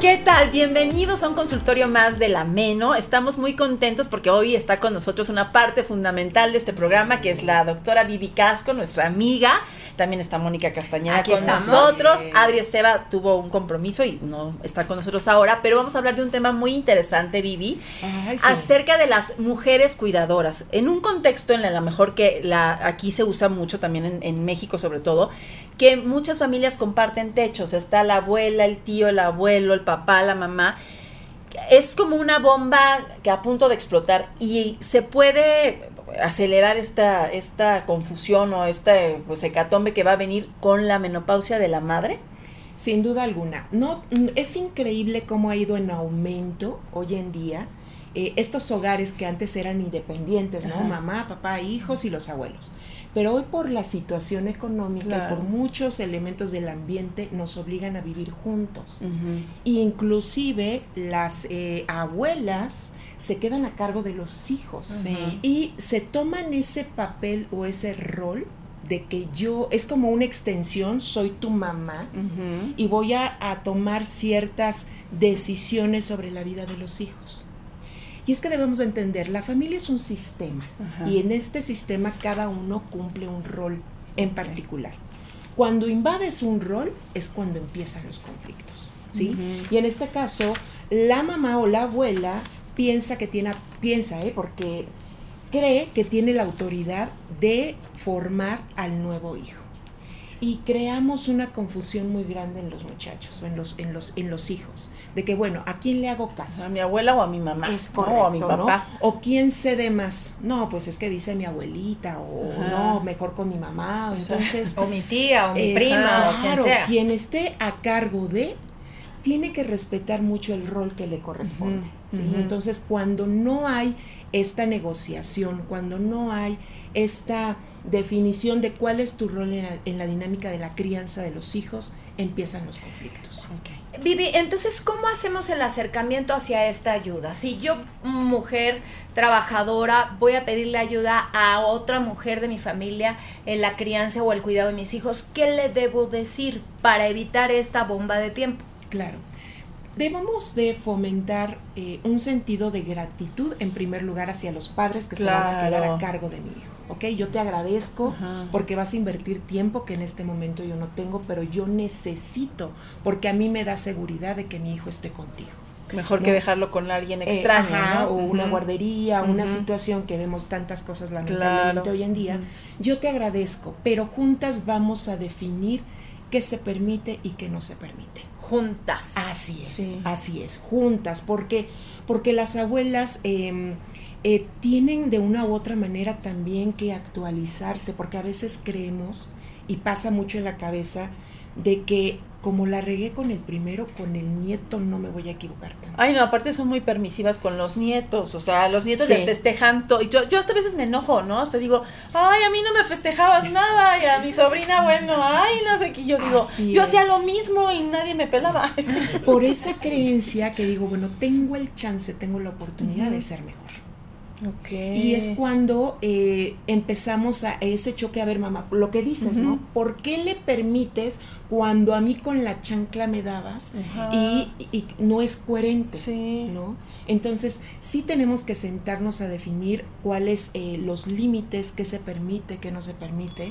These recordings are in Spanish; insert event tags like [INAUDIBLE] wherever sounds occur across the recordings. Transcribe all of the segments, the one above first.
¿Qué tal? Bienvenidos a un consultorio más de la Meno. Estamos muy contentos porque hoy está con nosotros una parte fundamental de este programa que es la doctora Vivi Casco, nuestra amiga. También está Mónica Castañeda Aquí con estamos. nosotros. Sí. Adri Esteba tuvo un compromiso y no está con nosotros ahora, pero vamos a hablar de un tema muy interesante, Vivi, Ay, sí. acerca de las mujeres cuidadoras. En un contexto en el a lo mejor que la, aquí se usa mucho, también en, en México sobre todo, que muchas familias comparten techos. Está la abuela, el tío, el abuelo, el papá, la mamá. Es como una bomba que a punto de explotar y se puede acelerar esta, esta confusión o este pues, hecatombe que va a venir con la menopausia de la madre. Sin duda alguna. No, es increíble cómo ha ido en aumento hoy en día eh, estos hogares que antes eran independientes, ¿no? Ajá. Mamá, papá, hijos y los abuelos. Pero hoy por la situación económica Claro. y por muchos elementos del ambiente nos obligan a vivir juntos. Y inclusive las eh, abuelas se quedan a cargo de los hijos. Y se toman ese papel o ese rol de que yo, es como una extensión, soy tu mamá y voy a, a tomar ciertas decisiones sobre la vida de los hijos. Y es que debemos de entender, la familia es un sistema y en este sistema cada uno cumple un rol en particular. Cuando invades un rol es cuando empiezan los conflictos, ¿sí? Y en este caso, la mamá o la abuela piensa que tiene, piensa, ¿eh? Porque cree que tiene la autoridad de formar al nuevo hijo. Y creamos una confusión muy grande en los muchachos, o en los, en los, en los hijos, de que bueno, ¿a quién le hago caso? A mi abuela o a mi mamá. Es ¿no? correcto, O a mi ¿no? papá. O quién cede más. No, pues es que dice mi abuelita, o Ajá. no, mejor con mi mamá. o Entonces, O mi tía, o mi es- prima, o quien claro, sea. quien esté a cargo de, tiene que respetar mucho el rol que le corresponde. Entonces, cuando no hay esta negociación, cuando no hay esta definición de cuál es tu rol en la, en la dinámica de la crianza de los hijos, empiezan los conflictos. Vivi, entonces, ¿cómo hacemos el acercamiento hacia esta ayuda? Si yo, mujer trabajadora, voy a pedirle ayuda a otra mujer de mi familia en la crianza o el cuidado de mis hijos, ¿qué le debo decir para evitar esta bomba de tiempo? Claro. Debemos de fomentar eh, un sentido de gratitud en primer lugar hacia los padres que se van a quedar a cargo de mi hijo. ¿Ok? Yo te agradezco Ajá. porque vas a invertir tiempo que en este momento yo no tengo, pero yo necesito porque a mí me da seguridad de que mi hijo esté contigo. Mejor que dejarlo con alguien Eh, extraño. ajá, ¿no? o una guardería, una situación que vemos tantas cosas lamentablemente Claro. hoy en día. Yo te agradezco, pero juntas vamos a definir qué se permite y qué no se permite. Juntas. Así es, Sí. así es, juntas, porque, porque las abuelas eh, eh, tienen de una u otra manera también que actualizarse, porque a veces creemos, y pasa mucho en la cabeza, de que como la regué con el primero, con el nieto no me voy a equivocar tanto. Ay, no, aparte son muy permisivas con los nietos, o sea, los nietos Sí. les festejan todo. Y yo, yo hasta a veces me enojo, ¿no? Hasta digo, ay, a mí no me festejabas nada, y a mi sobrina, bueno, ay, no sé qué. Yo digo, Así yo hacía lo mismo y nadie me pelaba. Por esa creencia que digo, bueno, tengo el chance, tengo la oportunidad de ser mejor. Y es cuando eh, empezamos a ese choque, a ver mamá, lo que dices, ¿no? ¿Por qué le permites cuando a mí con la chancla me dabas y no es coherente? Sí. ¿no? Entonces, sí tenemos que sentarnos a definir cuáles eh, los límites, qué se permite, qué no se permite,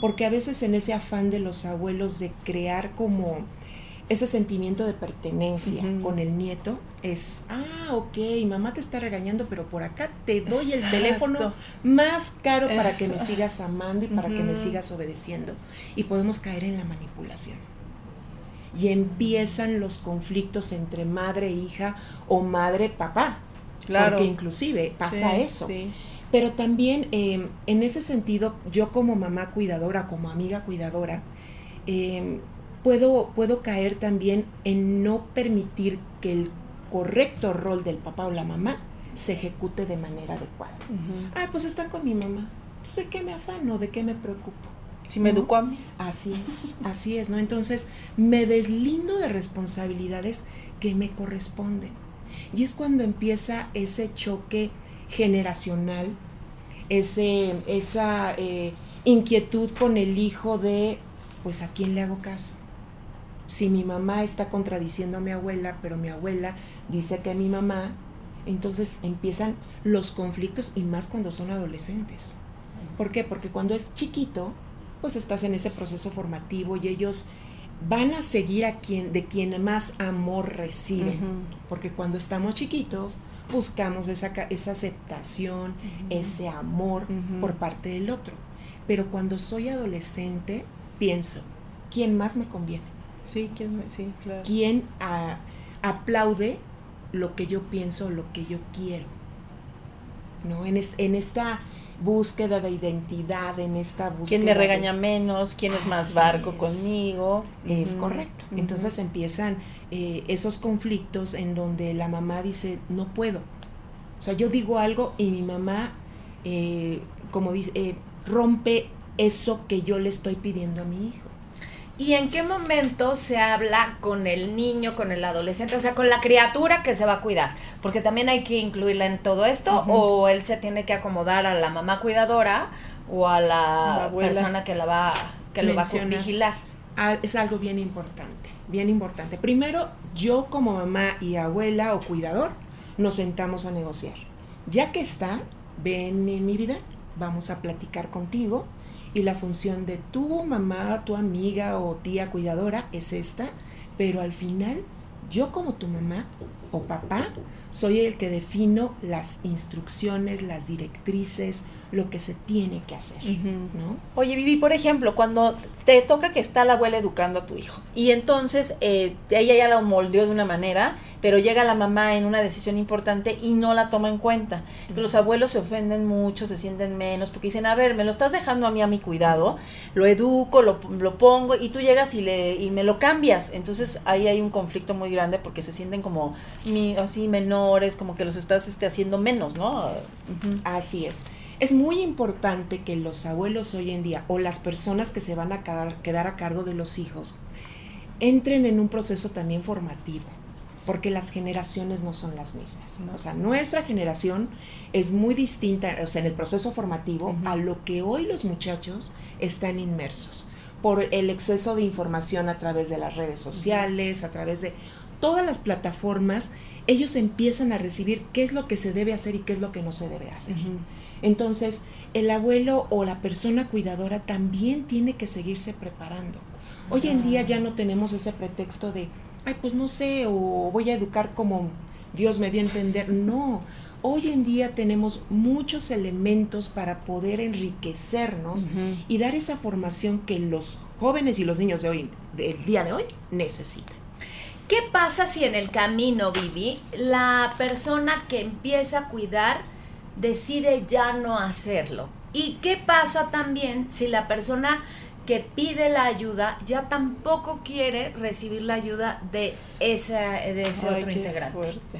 porque a veces en ese afán de los abuelos de crear como ese sentimiento de pertenencia con el nieto es, ah, ok, mamá te está regañando, pero por acá te doy el teléfono más caro para que me sigas amando y para que me sigas obedeciendo. Y podemos caer en la manipulación y empiezan los conflictos entre madre e hija o madre papá. Claro. Porque inclusive pasa Sí, eso. sí. Pero también eh, en ese sentido, yo como mamá cuidadora, como amiga cuidadora, eh, puedo, puedo caer también en no permitir que el correcto rol del papá o la mamá se ejecute de manera adecuada. Ay, pues están con mi mamá. Pues, ¿De qué me afano? ¿De qué me preocupo? Si me ¿no? educó a mí. Así es, así es, ¿no? Entonces me deslindo de responsabilidades que me corresponden. Y es cuando empieza ese choque generacional, ese, esa eh, inquietud con el hijo de, pues, ¿a quién le hago caso? Si mi mamá está contradiciendo a mi abuela, pero mi abuela dice que mi mamá, entonces empiezan los conflictos y más cuando son adolescentes. ¿Por qué? Porque cuando es chiquito, pues estás en ese proceso formativo y ellos van a seguir a quien de quien más amor reciben. Porque cuando estamos chiquitos buscamos esa, esa aceptación, ese amor por parte del otro. Pero cuando soy adolescente, pienso, ¿quién más me conviene? Sí, ¿quién sí, claro. ¿Quién aplaude lo que yo pienso, lo que yo quiero? ¿No? En, es- en esta búsqueda de identidad, en esta búsqueda ¿Quién me de- regaña menos? ¿Quién es más barco es. conmigo? Es correcto. Entonces empiezan eh, esos conflictos en donde la mamá dice, no puedo. O sea, yo digo algo y mi mamá, eh, como dice, eh, rompe eso que yo le estoy pidiendo a mi hijo. ¿Y en qué momento se habla con el niño, con el adolescente, o sea, con la criatura que se va a cuidar? Porque también hay que incluirla en todo esto, o él se tiene que acomodar a la mamá cuidadora o a la, persona que la va, que lo va a vigilar. Es algo bien importante, bien importante. Primero, yo como mamá y abuela o cuidador, nos sentamos a negociar. Ya que está, ven en mi vida, vamos a platicar contigo y la función de tu mamá, tu amiga o tía cuidadora es esta, pero al final yo como tu mamá o papá soy el que defino las instrucciones, las directrices, lo que se tiene que hacer. ¿no? Oye, Vivi, por ejemplo, cuando te toca que está la abuela educando a tu hijo y entonces eh, ella ya la moldeó de una manera, pero llega la mamá en una decisión importante y no la toma en cuenta. Entonces, los abuelos se ofenden mucho, se sienten menos, porque dicen, a ver, me lo estás dejando a mí a mi cuidado, lo educo, lo, lo pongo y tú llegas y, le, y me lo cambias. Entonces ahí hay un conflicto muy grande porque se sienten como mi- así menores, como que los estás este, haciendo menos, ¿no? Así es. Es muy importante que los abuelos hoy en día o las personas que se van a quedar, quedar a cargo de los hijos entren en un proceso también formativo, porque las generaciones no son las mismas. ¿no? O sea, nuestra generación es muy distinta, o sea, en el proceso formativo, a lo que hoy los muchachos están inmersos por el exceso de información a través de las redes sociales, a través de todas las plataformas, ellos empiezan a recibir qué es lo que se debe hacer y qué es lo que no se debe hacer. Entonces, el abuelo o la persona cuidadora también tiene que seguirse preparando. Hoy en día ya no tenemos ese pretexto de, ay, pues no sé, o voy a educar como Dios me dio a entender. No, hoy en día tenemos muchos elementos para poder enriquecernos y dar esa formación que los jóvenes y los niños de hoy, del día de hoy, necesitan. ¿Qué pasa si en el camino, Vivi, la persona que empieza a cuidar decide ya no hacerlo? ¿Y qué pasa también si la persona que pide la ayuda ya tampoco quiere recibir la ayuda de, esa, de ese Ay, otro qué integrante. fuerte.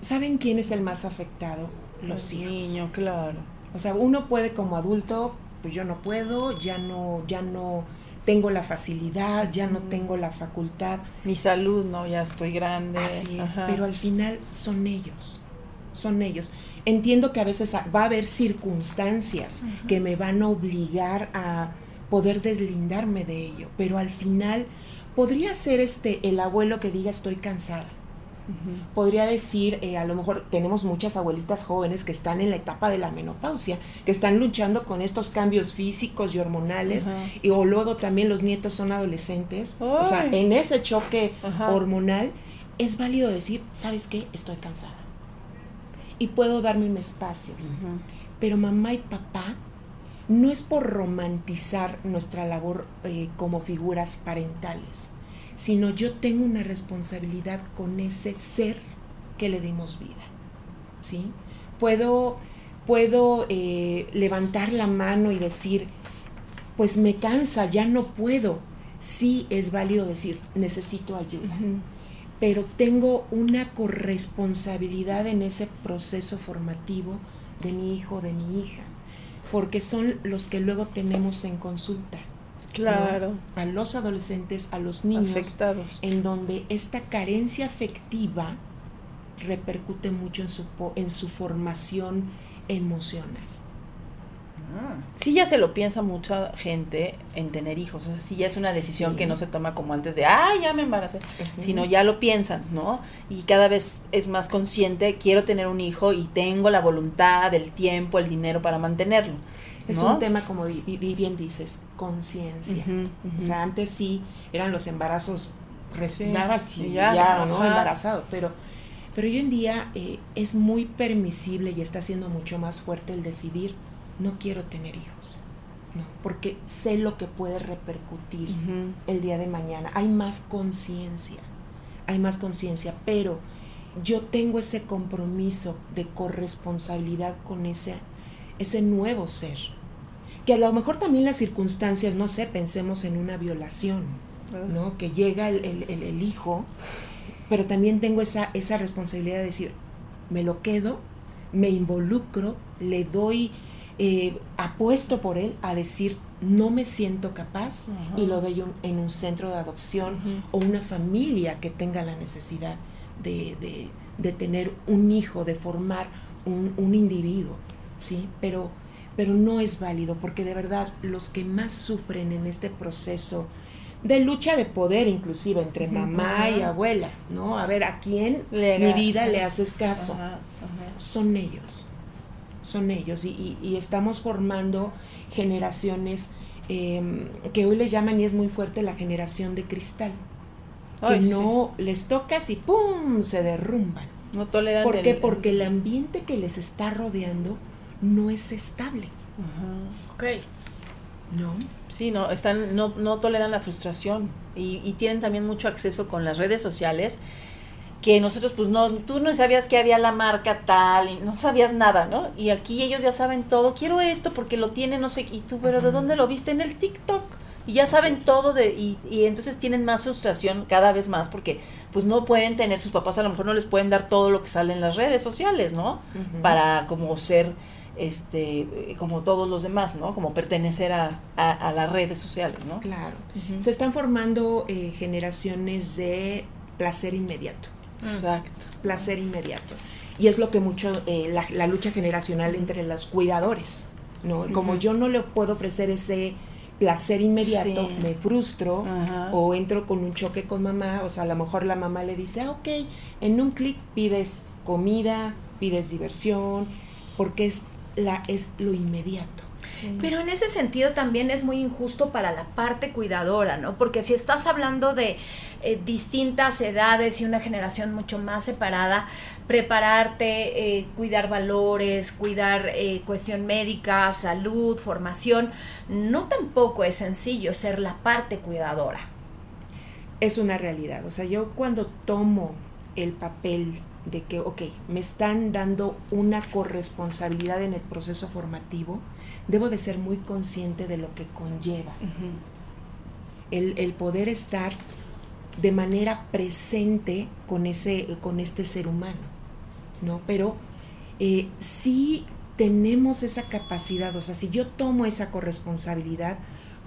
¿Saben quién es el más afectado? Los El hijos. niño, claro. O sea, uno puede como adulto, pues yo no puedo, ya no, ya no tengo la facilidad, ya no tengo la facultad. Mi salud, no, ya estoy grande. Así es, pero al final son ellos, son ellos. Entiendo que a veces va a haber circunstancias que me van a obligar a poder deslindarme de ello, pero al final podría ser este el abuelo que diga estoy cansada. Podría decir, eh, a lo mejor tenemos muchas abuelitas jóvenes que están en la etapa de la menopausia, que están luchando con estos cambios físicos y hormonales, y o luego también los nietos son adolescentes. O sea, en ese choque hormonal es válido decir, ¿sabes qué? Estoy cansada. Y puedo darme un espacio. Pero mamá y papá no es por romantizar nuestra labor eh, como figuras parentales, sino yo tengo una responsabilidad con ese ser que le dimos vida. ¿Sí? Puedo, puedo eh, levantar la mano y decir, pues me cansa, ya no puedo. Sí es válido decir, necesito ayuda. Pero tengo una corresponsabilidad en ese proceso formativo de mi hijo, de mi hija, porque son los que luego tenemos en consulta. ¿no? Claro. A los adolescentes, a los niños, Afectados. en donde esta carencia afectiva repercute mucho en su, en su formación emocional. Sí, ya se lo piensa mucha gente en tener hijos. O sea, sí ya es una decisión Sí. que no se toma como antes de, ah, ya me embaracé. Sino ya lo piensan, ¿no? Y cada vez es más consciente, quiero tener un hijo y tengo la voluntad, el tiempo, el dinero para mantenerlo. Es un tema, como di- di- bien dices, conciencia. O sea, antes sí eran los embarazos, respirabas Sí, y ya, ya, ¿no? Embarazado. Pero, pero hoy en día eh, es muy permisible y está siendo mucho más fuerte el decidir, no quiero tener hijos. No, porque sé lo que puede repercutir el día de mañana. Hay más conciencia, hay más conciencia, pero yo tengo ese compromiso de corresponsabilidad con ese, ese nuevo ser. Que a lo mejor también las circunstancias, no sé, pensemos en una violación, ¿no? Que llega el, el- el- el hijo, pero también tengo esa, esa responsabilidad de decir, me lo quedo, me involucro, le doy, eh, apuesto por él a decir, no me siento capaz y lo doy un- en un centro de adopción o una familia que tenga la necesidad de, de- de tener un hijo, de formar un, un individuo, ¿sí? Pero, pero no es válido porque de verdad los que más sufren en este proceso de lucha de poder inclusive entre mamá y abuela, ¿no? A ver, ¿a quién Le mi vida le haces caso? Son ellos, son ellos y, y- y estamos formando generaciones eh, que hoy le llaman y es muy fuerte la generación de cristal, que sí. no les tocas y ¡pum! se derrumban. No toleran ¿Por el- qué? Porque el ambiente que les está rodeando no es estable, Ajá. Ok. ¿no? Sí, no, están, no, no toleran la frustración y, y tienen también mucho acceso con las redes sociales que nosotros pues no, tú no sabías que había la marca tal y no sabías nada, ¿no? Y aquí ellos ya saben todo, quiero esto porque lo tienen, no sé, y tú, pero ¿de dónde lo viste? En el TikTok. Y ya saben todo de, y, y entonces tienen más frustración cada vez más porque pues no pueden tener, sus papás a lo mejor no les pueden dar todo lo que sale en las redes sociales, ¿no? Para como ser este como todos los demás, ¿no? Como pertenecer a, a, a las redes sociales, ¿no? Claro. Se están formando eh, generaciones de placer inmediato. Exacto. placer inmediato. Y es lo que mucho, eh, la, la lucha generacional entre los cuidadores, ¿no? Como yo no le puedo ofrecer ese placer inmediato, Sí. me frustro Ajá. o entro con un choque con mamá, o sea, a lo mejor la mamá le dice, ah, ok, en un clic pides comida, pides diversión, porque es, la, es lo inmediato. Pero en ese sentido también es muy injusto para la parte cuidadora, ¿no? Porque si estás hablando de eh, distintas edades y una generación mucho más separada, prepararte, eh, cuidar valores, cuidar eh, cuestión médica, salud, formación, no tampoco es sencillo ser la parte cuidadora. es una realidad. O sea, yo cuando tomo el papel de que, ok, me están dando una corresponsabilidad en el proceso formativo, debo de ser muy consciente de lo que conlleva. el, el poder estar de manera presente con, ese, con este ser humano, ¿no? Pero eh, sí tenemos esa capacidad, o sea, si yo tomo esa corresponsabilidad,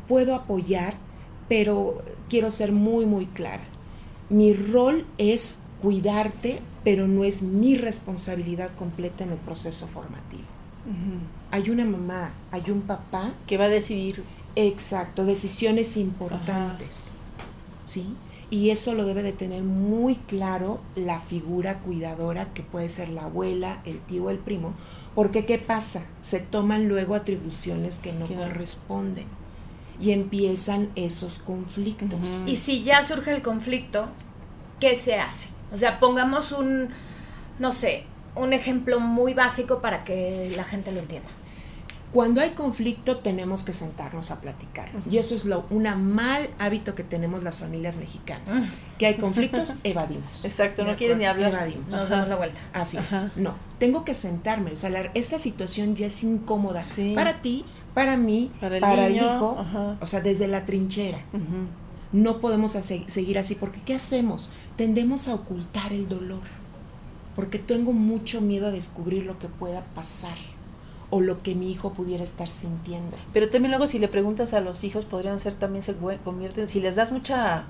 puedo apoyar, pero quiero ser muy, muy clara. Mi rol es cuidarte, pero no es mi responsabilidad completa en el proceso formativo. Hay una mamá, hay un papá. Que va a decidir. Exacto, decisiones importantes. ¿Sí? Y eso lo debe de tener muy claro la figura cuidadora que puede ser la abuela, el tío o el primo, porque ¿qué pasa? Se toman luego atribuciones que no corresponden y empiezan esos conflictos. Y si ya surge el conflicto, ¿qué se hace? O sea, pongamos un, no sé, un ejemplo muy básico para que la gente lo entienda. Cuando hay conflicto tenemos que sentarnos a platicar. Y eso es lo una mal hábito que tenemos las familias mexicanas. Que hay conflictos, [LAUGHS] evadimos. Exacto, no quieres ni hablar. Evadimos. Nos damos la vuelta. Así es. No, tengo que sentarme. O sea, la- esta situación ya es incómoda Sí. para ti, para mí, Para para el hijo. ajá. O sea, desde la trinchera. No podemos seguir así porque ¿qué hacemos? Tendemos a ocultar el dolor. Porque tengo mucho miedo a descubrir lo que pueda pasar o lo que mi hijo pudiera estar sintiendo. Pero también luego si le preguntas a los hijos, podrían ser también se convierten, si les das mucha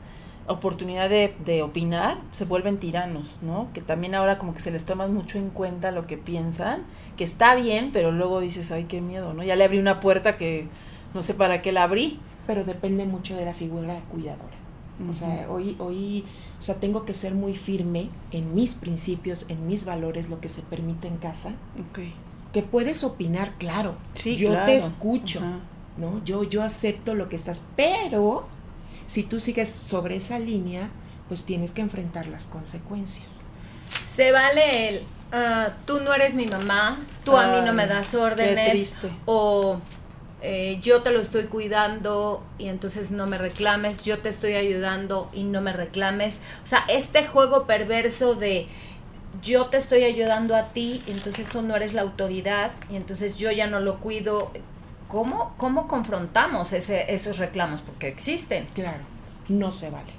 oportunidad de, de opinar, se vuelven tiranos, ¿no? Que también ahora como que se les toma mucho en cuenta lo que piensan, que está bien, pero luego dices, ay, qué miedo, ¿no? Ya le abrí una puerta que no sé para qué la abrí. pero depende mucho de la figura cuidadora. O sea, hoy, hoy, o sea, tengo que ser muy firme en mis principios, en mis valores, lo que se permite en casa. Ok. Que puedes opinar, claro. Sí, yo claro. te escucho, Ajá. ¿no? Yo, yo acepto lo que estás, pero si tú sigues sobre esa línea, pues tienes que enfrentar las consecuencias. Se vale el, ah, tú no eres mi mamá, tú a mí no me das órdenes, o eh, yo te lo estoy cuidando y entonces no me reclames, yo te estoy ayudando y no me reclames. O sea, este juego perverso de yo te estoy ayudando a ti, entonces tú no eres la autoridad y entonces yo ya no lo cuido. ¿Cómo, cómo confrontamos ese, esos reclamos? Porque existen. Claro, no se vale.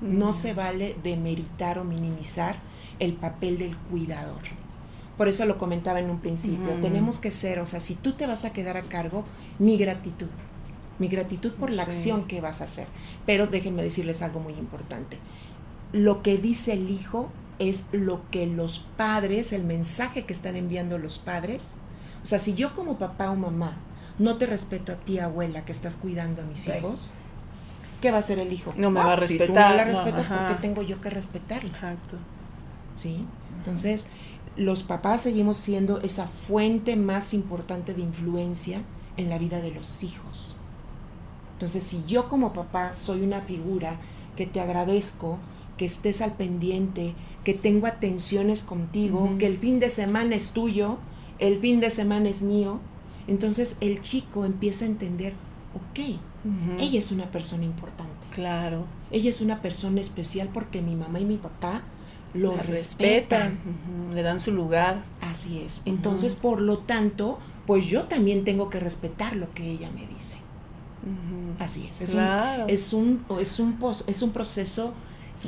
No se vale demeritar o minimizar el papel del cuidador. Por eso lo comentaba en un principio. Tenemos que ser, o sea, si tú te vas a quedar a cargo, mi gratitud. Mi gratitud por la acción que vas a hacer. Pero déjenme decirles algo muy importante. Lo que dice el hijo es lo que los padres, el mensaje que están enviando los padres. O sea, si yo como papá o mamá no te respeto a ti, abuela, que estás cuidando a mis Sí. hijos, ¿qué va a hacer el hijo? No me va a Si tú respetar, no la respetas, ajá. ¿por qué tengo yo que respetarla? Exacto. ¿Sí? Entonces, los papás seguimos siendo esa fuente más importante de influencia en la vida de los hijos. Entonces, si yo como papá soy una figura que te agradezco, que estés al pendiente, que tengo atenciones contigo, que el fin de semana es tuyo, el fin de semana es mío, entonces el chico empieza a entender, ok, ella es una persona importante. Claro. Ella es una persona especial porque mi mamá y mi papá lo La respetan. le dan su lugar. Así es. Entonces, por lo tanto, pues yo también tengo que respetar lo que ella me dice. Así es. Es, Claro. un, es, un, es, un, es un proceso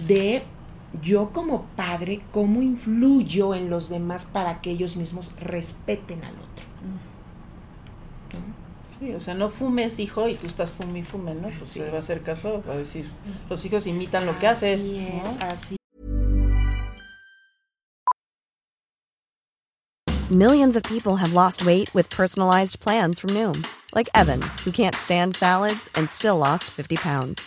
de yo como padre, cómo influyo en los demás para que ellos mismos respeten al otro. ¿no? Sí, o sea, no fumes, hijo, y tú estás fume y fume, ¿no? Pues Sí. se va a hacer caso, va a decir, los hijos imitan lo que haces, Así es, ¿no? así Millions of people have lost weight with personalized plans from Noom, like Evan, who can't stand salads and still lost 50 pounds.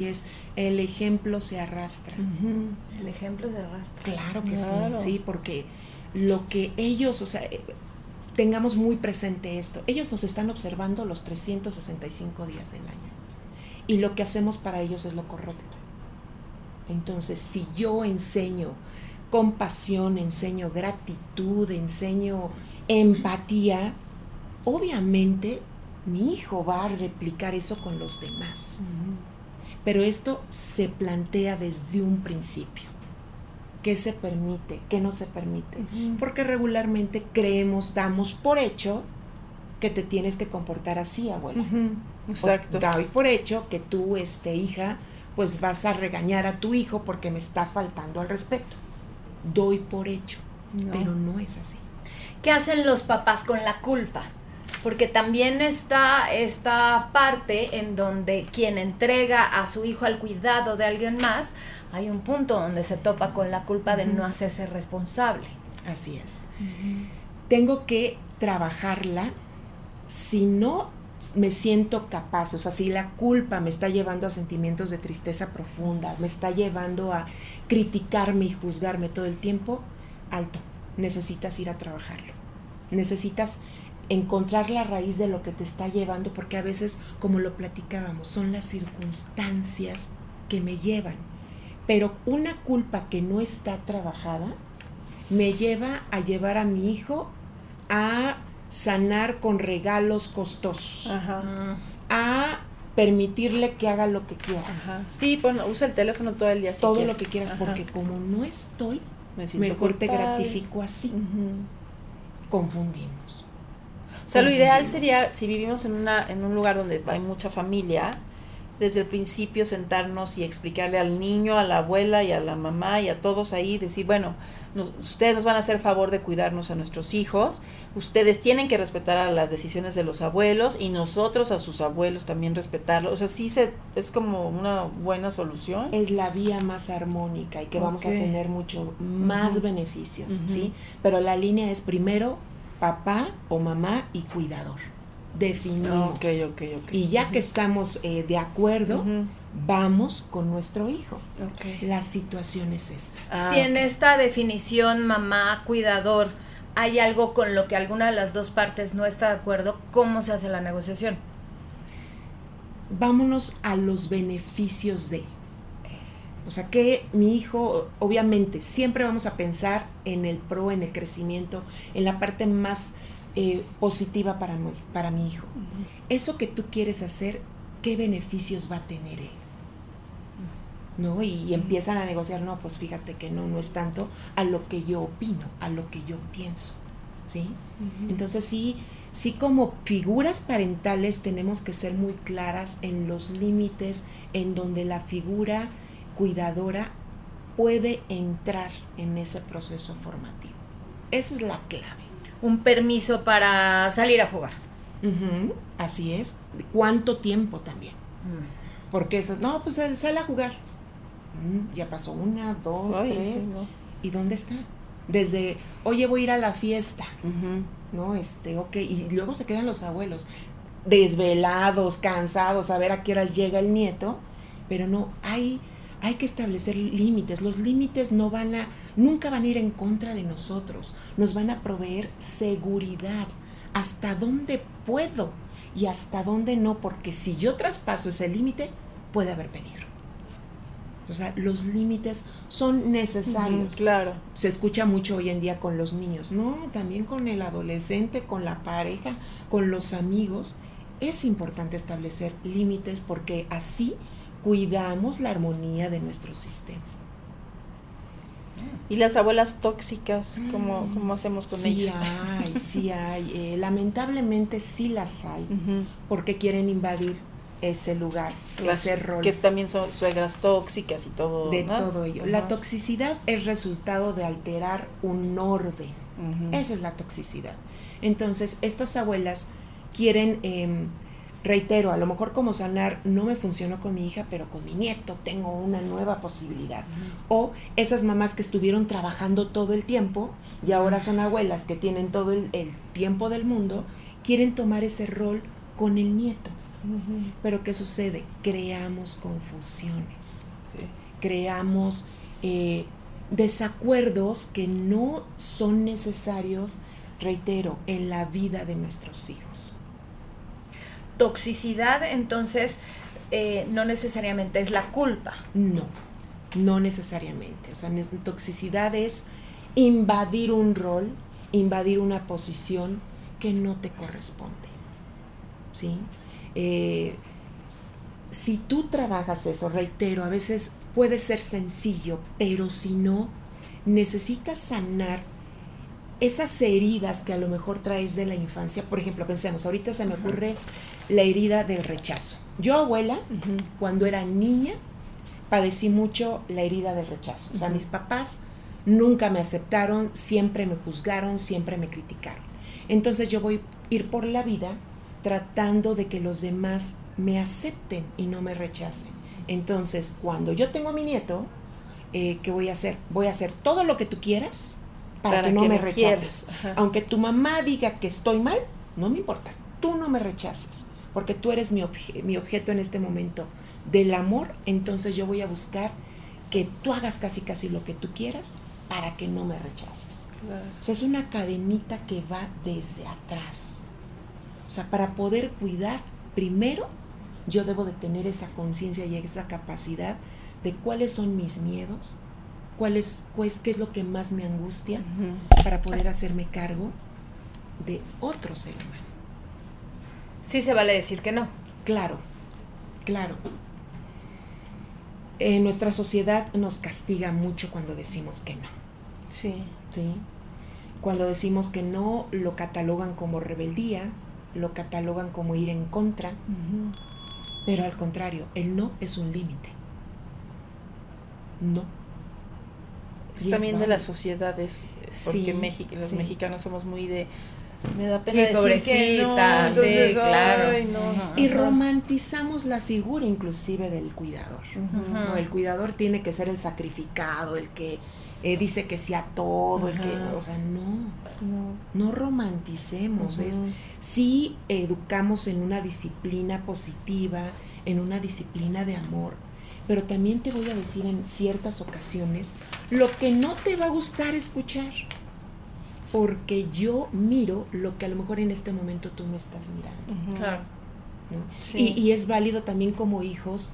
Y es el ejemplo se arrastra. El ejemplo se arrastra. Claro que Claro. sí, sí, porque lo que ellos, o sea, tengamos muy presente esto, ellos nos están observando los 365 días del año y lo que hacemos para ellos es lo correcto. Entonces, si yo enseño compasión, enseño gratitud, enseño empatía, obviamente mi hijo va a replicar eso con los demás. Pero esto se plantea desde un principio. ¿Qué se permite? ¿Qué no se permite? Porque regularmente creemos, damos por hecho que te tienes que comportar así, abuela. Exacto. O doy por hecho que tú, este, hija, pues vas a regañar a tu hijo porque me está faltando al respeto. Doy por hecho, No. pero no es así. ¿Qué hacen los papás con la culpa? Porque también está esta parte en donde quien entrega a su hijo al cuidado de alguien más, hay un punto donde se topa con la culpa de no hacerse responsable. Así es. Tengo que trabajarla si no me siento capaz, o sea, si la culpa me está llevando a sentimientos de tristeza profunda, me está llevando a criticarme y juzgarme todo el tiempo, alto, necesitas ir a trabajarlo. Necesitas encontrar la raíz de lo que te está llevando, porque a veces, como lo platicábamos, son las circunstancias que me llevan. Pero una culpa que no está trabajada me lleva a llevar a mi hijo a sanar con regalos costosos, Ajá. a permitirle que haga lo que quiera, Ajá. Sí, bueno, usa el teléfono todo el día si todo quieres. lo que quieras, Ajá. porque como no estoy, Me mejor te gratifico así. Confundimos. O sea, lo ideal sería, si vivimos en, una, en un lugar donde hay mucha familia, desde el principio sentarnos y explicarle al niño, a la abuela y a la mamá y a todos ahí, decir, bueno, nos- ustedes nos van a hacer favor de cuidarnos a nuestros hijos, ustedes tienen que respetar a las decisiones de los abuelos y nosotros a sus abuelos también respetarlos. O sea, sí se, es como una buena solución. Es la vía más armónica y que vamos a tener mucho más beneficios. ¿sí? Pero la línea es primero papá o mamá y cuidador. Definimos. Ok, ok, ok. Y ya que estamos eh, de acuerdo, vamos con nuestro hijo. Ok. La situación es esta. Ah, si en esta definición mamá, cuidador, hay algo con lo que alguna de las dos partes no está de acuerdo, ¿cómo se hace la negociación? Vámonos a los beneficios de. O sea, que mi hijo, obviamente, siempre vamos a pensar en el pro, en el crecimiento, en la parte más eh, positiva para, para mi hijo. Eso que tú quieres hacer, ¿qué beneficios va a tener él? ¿No? Y, y empiezan a negociar, no, pues fíjate que no, no es tanto a lo que yo opino, a lo que yo pienso. ¿Sí? Entonces sí, sí como figuras parentales tenemos que ser muy claras en los límites en donde la figura cuidadora puede entrar en ese proceso formativo. Esa es la clave. Un permiso para salir a jugar. Así es. ¿De ¿Cuánto tiempo también? Porque eso, no, pues sal- sale a jugar. Mm, ya pasó una, dos, Ay, tres. no. ¿Y dónde está? Desde, oye, voy a ir a la fiesta. ¿no? Este, ok, y luego se quedan los abuelos desvelados, cansados, a ver a qué horas llega el nieto, pero no, hay, hay que establecer límites. Los límites no van a, nunca van a ir en contra de nosotros, nos van a proveer seguridad. ¿Hasta dónde puedo? Y hasta dónde no, porque si yo traspaso ese límite, puede haber peligro. O sea, los límites son necesarios claro. se escucha mucho hoy en día con los niños, no, también con el adolescente, con la pareja, con los amigos. Es importante establecer límites porque así cuidamos la armonía de nuestro sistema. Y las abuelas tóxicas, ¿cómo, cómo hacemos con sí ellas? hay, sí hay. Eh, lamentablemente sí las hay, porque quieren invadir ese lugar, Las- ese rol. Que también son suegras tóxicas y todo. de ¿no? todo ello. La toxicidad es resultado de alterar un orden. Esa es la toxicidad. Entonces, estas abuelas quieren, em, reitero, a lo mejor como sanar no me funcionó con mi hija, pero con mi nieto tengo una nueva posibilidad. O esas mamás que estuvieron trabajando todo el tiempo y ahora son abuelas que tienen todo el, el tiempo del mundo, quieren tomar ese rol con el nieto. Pero ¿qué sucede? Creamos confusiones Sí. creamos eh, desacuerdos que no son necesarios, reitero, en la vida de nuestros hijos. Toxicidad, entonces, eh, no necesariamente es la culpa. No, no necesariamente. O sea, toxicidad es invadir un rol, invadir una posición que no te corresponde. ¿Sí? Eh, si tú trabajas eso, reitero, a veces puede ser sencillo, pero si no, necesitas sanar esas heridas que a lo mejor traes de la infancia. Por ejemplo, pensemos, ahorita se me ocurre la herida del rechazo. Yo, abuela, cuando era niña, padecí mucho la herida del rechazo. O sea, mis papás nunca me aceptaron, siempre me juzgaron, siempre me criticaron. Entonces yo voy a ir por la vida tratando de que los demás me acepten y no me rechacen. Entonces, cuando yo tengo a mi nieto, eh, ¿qué voy a hacer? Voy a hacer todo lo que tú quieras para, Para que no que me rechaces. Aunque tu mamá diga que estoy mal, no me importa. Tú no me rechaces, porque tú eres mi, obje- mi objeto en este momento del amor. Entonces yo voy a buscar que tú hagas casi casi lo que tú quieras para que no me rechaces. Claro. O sea, es una cadenita que va desde atrás. O sea, para poder cuidar, primero yo debo de tener esa conciencia y esa capacidad de cuáles son mis miedos, cuál es, pues, qué es lo que más me angustia, para poder hacerme cargo de otro ser humano. Sí se vale decir que no. Claro, claro. En nuestra sociedad nos castiga mucho cuando decimos que no. Sí. ¿sí? Cuando decimos que no, lo catalogan como rebeldía, lo catalogan como ir en contra, pero al contrario, el no es un límite. No. Es también de las sociedades, eh, porque Sí, México, los sí. mexicanos somos muy de me da Sí, pena decir que no, pobrecita, entonces, sí, claro. ay, no. Y romantizamos la figura inclusive del cuidador. ¿no? El cuidador tiene que ser el sacrificado, el que eh, dice que sí a todo, el que, o sea, no, No. no romanticemos, es sí educamos en una disciplina positiva, en una disciplina de amor, pero también te voy a decir en ciertas ocasiones lo que no te va a gustar escuchar, porque yo miro lo que a lo mejor en este momento tú no estás mirando. Claro. ¿no? Sí. Y, y es válido también como hijos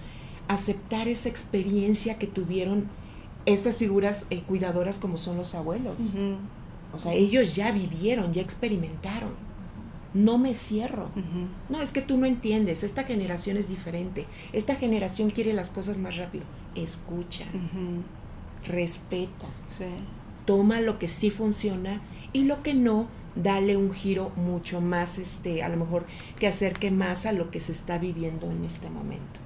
aceptar esa experiencia que tuvieron estas figuras eh, cuidadoras como son los abuelos. O sea, ellos ya vivieron, ya experimentaron. No me cierro. No, es que tú no entiendes, esta generación es diferente. Esta generación quiere las cosas más rápido. Escucha, respeta, Sí. toma lo que sí funciona y lo que no, dale un giro mucho más, este, a lo mejor que acerque más a lo que se está viviendo en este momento.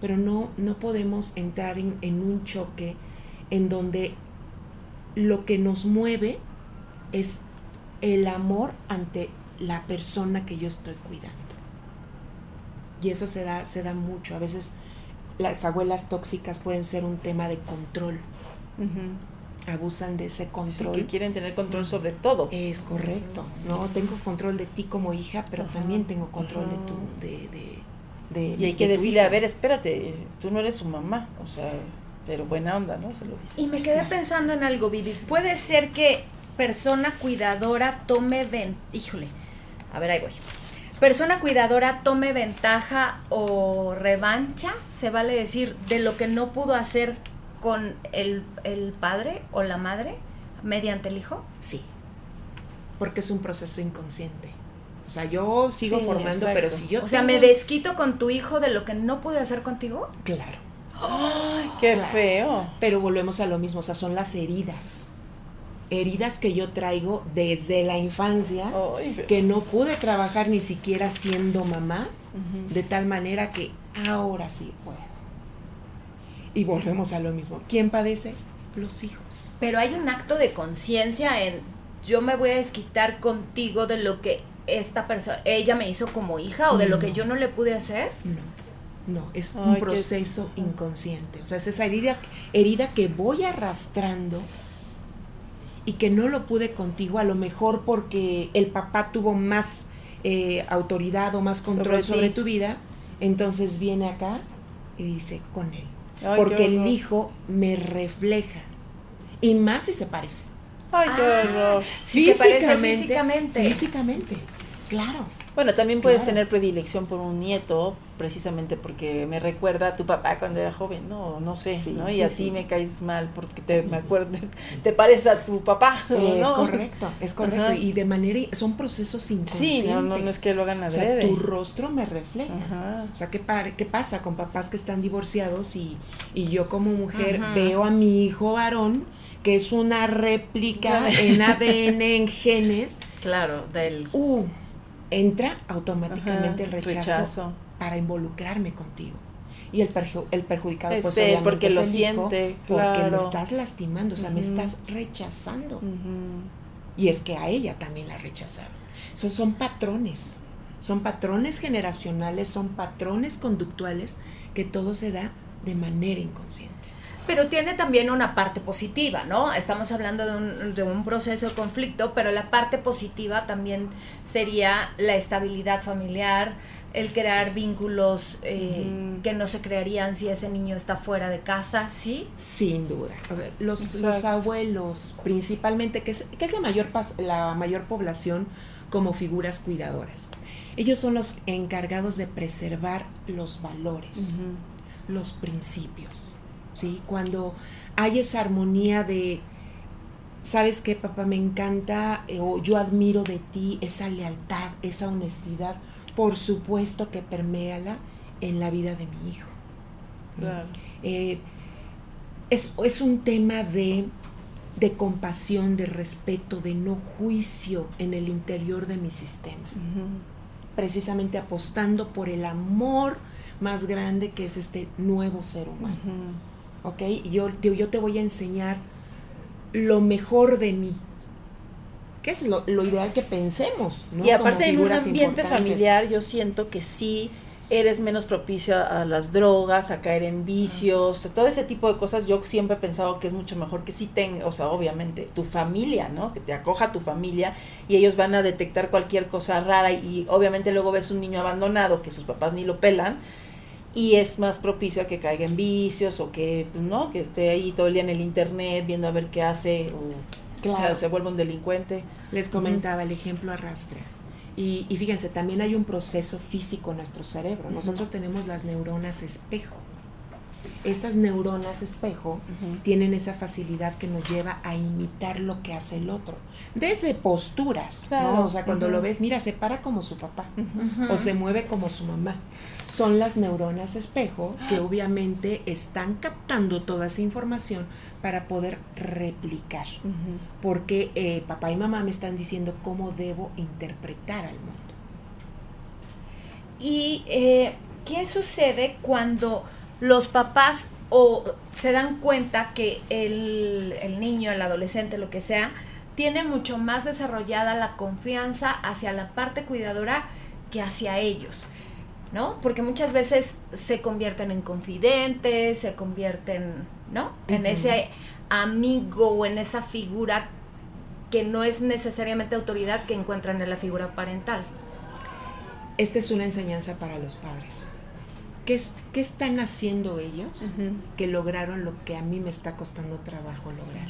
Pero no, no podemos entrar en, en un choque en donde lo que nos mueve es el amor ante la persona que yo estoy cuidando. Y eso se da, se da mucho. A veces las abuelas tóxicas pueden ser un tema de control. Abusan de ese Sí, control. que quieren tener control sobre todo. Es correcto, ¿no? Tengo control de ti como hija, pero Ajá, también tengo control de tu, de, de, de- y hay que de decirle, hija. a ver, espérate, tú no eres su mamá, o sea, pero buena onda, ¿no? Se lo dices. Y me quedé pensando en algo, Vivi. Puede ser que persona cuidadora tome ven... Híjole, a ver, ahí voy. Persona cuidadora tome ventaja o revancha, se vale decir, de lo que no pudo hacer con el, el padre o la madre mediante el hijo. Sí, porque es un proceso inconsciente. O sea, yo sigo Sí, formando, exacto. pero si yo o sea, me desquito con tu hijo de lo que no pude hacer contigo. Claro. Ay, qué Claro. feo. Pero volvemos a lo mismo, o sea, son las heridas. Heridas que yo traigo desde la infancia, Ay, pero- que no pude trabajar ni siquiera siendo mamá, de tal manera que ahora sí puedo. Y volvemos a lo mismo. ¿Quién padece? Los hijos. Pero hay un acto de conciencia en yo me voy a desquitar contigo de lo que esta persona, ella me hizo como hija o de lo que yo no le pude hacer. No, no, es Ay, un qué- proceso inconsciente. O sea, es esa herida, herida que voy arrastrando y que no lo pude contigo, a lo mejor porque el papá tuvo más eh, autoridad o más control Sobre tu vida, entonces viene acá y dice con él. Ay, porque el hijo me refleja. Y más si se parece. Ay, qué Ah, horror. Si se parece físicamente. Físicamente, claro. Bueno, también puedes Claro. tener predilección por un nieto, precisamente porque me recuerda a tu papá cuando era joven, no, no sé, Sí, ¿no? Y sí, a sí. ti me caes mal porque te me acuerdo, [LAUGHS] te pareces a tu papá, Es correcto, es correcto. Ajá. Y de manera, son procesos Sí, inconscientes. no, no, no es que lo hagan O sea, tu rostro me refleja. Ajá. O sea, ¿qué, par- ¿qué pasa con papás que están divorciados y, y yo como mujer Ajá. veo a mi hijo varón que es una réplica en ADN, en [LAUGHS] genes? Claro, del Uh, entra automáticamente Ajá, el rechazo, rechazo. para involucrarme contigo. Y el, perju- el perjudicado, Es pues obviamente porque lo siente, Porque lo estás lastimando, o sea, me estás rechazando. Y es que a ella también la rechazaron. Son, son patrones, son patrones generacionales, son patrones conductuales que todo se da de manera inconsciente. Pero tiene también una parte positiva, ¿no? Estamos hablando de un, de un proceso de conflicto, pero la parte positiva también sería la estabilidad familiar, el crear vínculos eh, que no se crearían si ese niño está fuera de casa, ¿sí? Sin duda. Los, los abuelos, principalmente, que es, que es la, mayor la mayor población como figuras cuidadoras. Ellos son los encargados de preservar los valores, los principios. ¿Sí? Cuando hay esa armonía de, ¿sabes qué, papá? Me encanta eh, o yo admiro de ti esa lealtad, esa honestidad. Por supuesto que perméala en la vida de mi hijo. Claro. Eh, es, es un tema de, de compasión, de respeto, de no juicio en el interior de mi sistema. Precisamente apostando por el amor más grande que es este nuevo ser humano. ¿Ok? Y yo, yo, yo te voy a enseñar lo mejor de mí. Que es lo, lo ideal que pensemos, ¿no? Y aparte en un ambiente familiar yo siento que sí eres menos propicio a, a las drogas, a caer en vicios, todo ese tipo de cosas. Yo siempre he pensado que es mucho mejor que sí tenga, o sea, obviamente, tu familia, ¿no? Que te acoja tu familia y ellos van a detectar cualquier cosa rara y obviamente luego ves un niño abandonado que sus papás ni lo pelan y es más propicio a que caiga en vicios o que, pues, ¿no? Que esté ahí todo el día en el internet viendo a ver qué hace o, o sea, Claro. se vuelve un delincuente. Les comentaba, el ejemplo arrastra. Y, y fíjense, también hay un proceso físico en nuestro cerebro. Nosotros tenemos las neuronas espejo. Estas neuronas espejo tienen esa facilidad que nos lleva a imitar lo que hace el otro. Desde posturas, Claro, ¿no? O sea, cuando lo ves, mira, se para como su papá o se mueve como su mamá. Son las neuronas espejo que obviamente están captando toda esa información para poder replicar. Porque eh, papá y mamá me están diciendo cómo debo interpretar al mundo. ¿Y eh, qué sucede cuando los papás o se dan cuenta que el, el niño, el adolescente, lo que sea, tiene mucho más desarrollada la confianza hacia la parte cuidadora que hacia ellos? ¿No? Porque muchas veces se convierten en confidentes, se convierten, ¿no? En ese amigo o en esa figura que no es necesariamente autoridad que encuentran en la figura parental. Esta es una enseñanza para los padres. ¿Qué, es- qué están haciendo ellos que lograron lo que a mí me está costando trabajo lograr?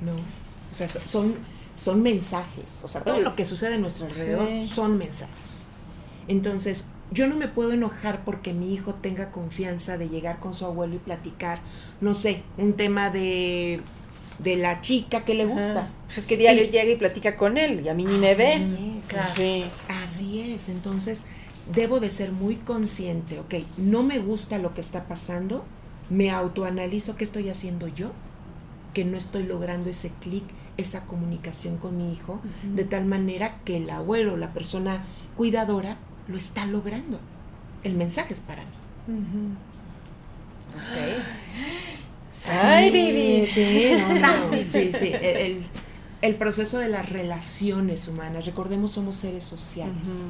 ¿No? O sea, son, son mensajes. O sea, todo lo que sucede a nuestro alrededor Sí. son mensajes. Entonces, yo no me puedo enojar porque mi hijo tenga confianza de llegar con su abuelo y platicar, no sé, un tema de, de la chica que le gusta. Pues es que diario Y- llega y platica con él y a mí ni me ve. Es. Sí. Así es. Entonces, debo de ser muy consciente, ok, no me gusta lo que está pasando, me autoanalizo qué estoy haciendo yo, que no estoy logrando ese clic, esa comunicación con mi hijo, de tal manera que el abuelo, la persona cuidadora, lo está logrando. El mensaje es para mí. Ok. Ay, Vivi. Sí, no, no, sí, sí. El, el proceso de las relaciones humanas. Recordemos, somos seres sociales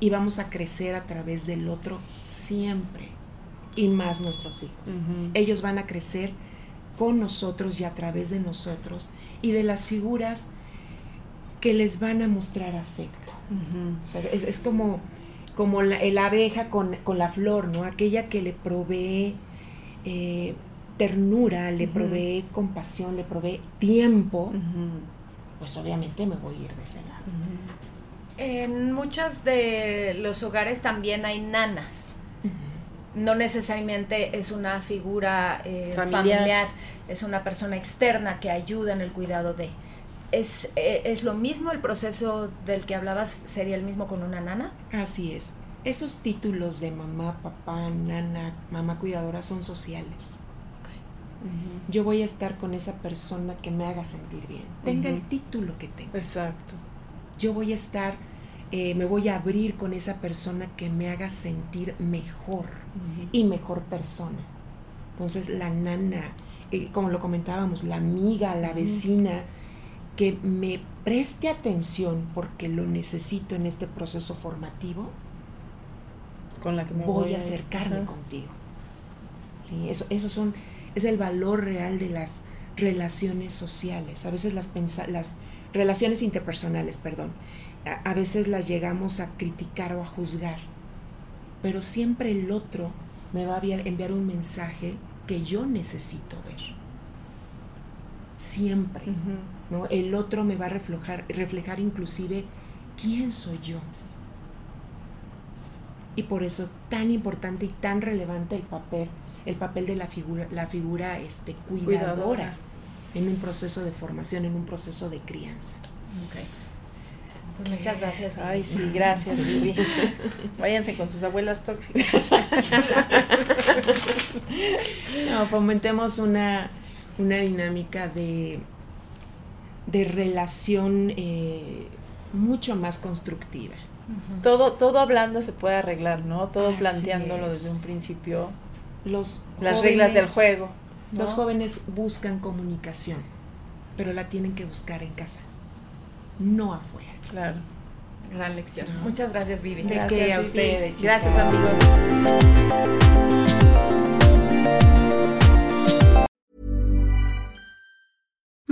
y vamos a crecer a través del otro siempre y más nuestros hijos. Ellos van a crecer con nosotros y a través de nosotros y de las figuras que les van a mostrar afecto. O sea, es, es, como, como la, la abeja con, con, la flor, ¿no? Aquella que le provee eh, ternura, le provee compasión, le provee tiempo, pues obviamente me voy a ir de ese lado. En muchos de los hogares también hay nanas. No necesariamente es una figura eh, familiar. familiar. es una persona externa que ayuda en el cuidado de. ¿Es, eh, ¿Es lo mismo el proceso del que hablabas? ¿Sería el mismo con una nana? Así es. Esos títulos de mamá, papá, nana, mamá cuidadora son sociales. Yo voy a estar con esa persona que me haga sentir bien. Tenga el título que tenga. Exacto. Yo voy a estar, eh, me voy a abrir con esa persona que me haga sentir mejor y mejor persona. Entonces la nana, eh, como lo comentábamos, la amiga, la vecina, que me preste atención porque lo necesito en este proceso formativo, con la que me voy, a acercarme contigo. Sí, eso, esos son es el valor real de las relaciones sociales. A veces las, las relaciones interpersonales, perdón, a, a veces las llegamos a criticar o a juzgar, pero siempre el otro me va a enviar un mensaje que yo necesito ver. Siempre. ¿no? El otro me va a reflejar, reflejar inclusive quién soy yo. Y por eso tan importante y tan relevante el papel el papel de la figura, la figura este, cuidadora, cuidadora. En un proceso de formación, en un proceso de crianza. Okay. Pues muchas gracias. Ay, sí, gracias, Vivi. [LAUGHS] Váyanse con sus abuelas tóxicas. [LAUGHS] no, fomentemos una, una dinámica de, de relación eh, mucho más constructiva. Uh -huh. Todo, todo hablando se puede arreglar, ¿no? Todo Así planteándolo es. desde un principio los las jóvenes, reglas del juego. ¿No? Los jóvenes buscan comunicación, pero la tienen que buscar en casa, no afuera. Claro. Gran lección. No. Muchas gracias, Vivi. ¿De gracias, a usted? Gracias, amigos.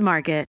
Market.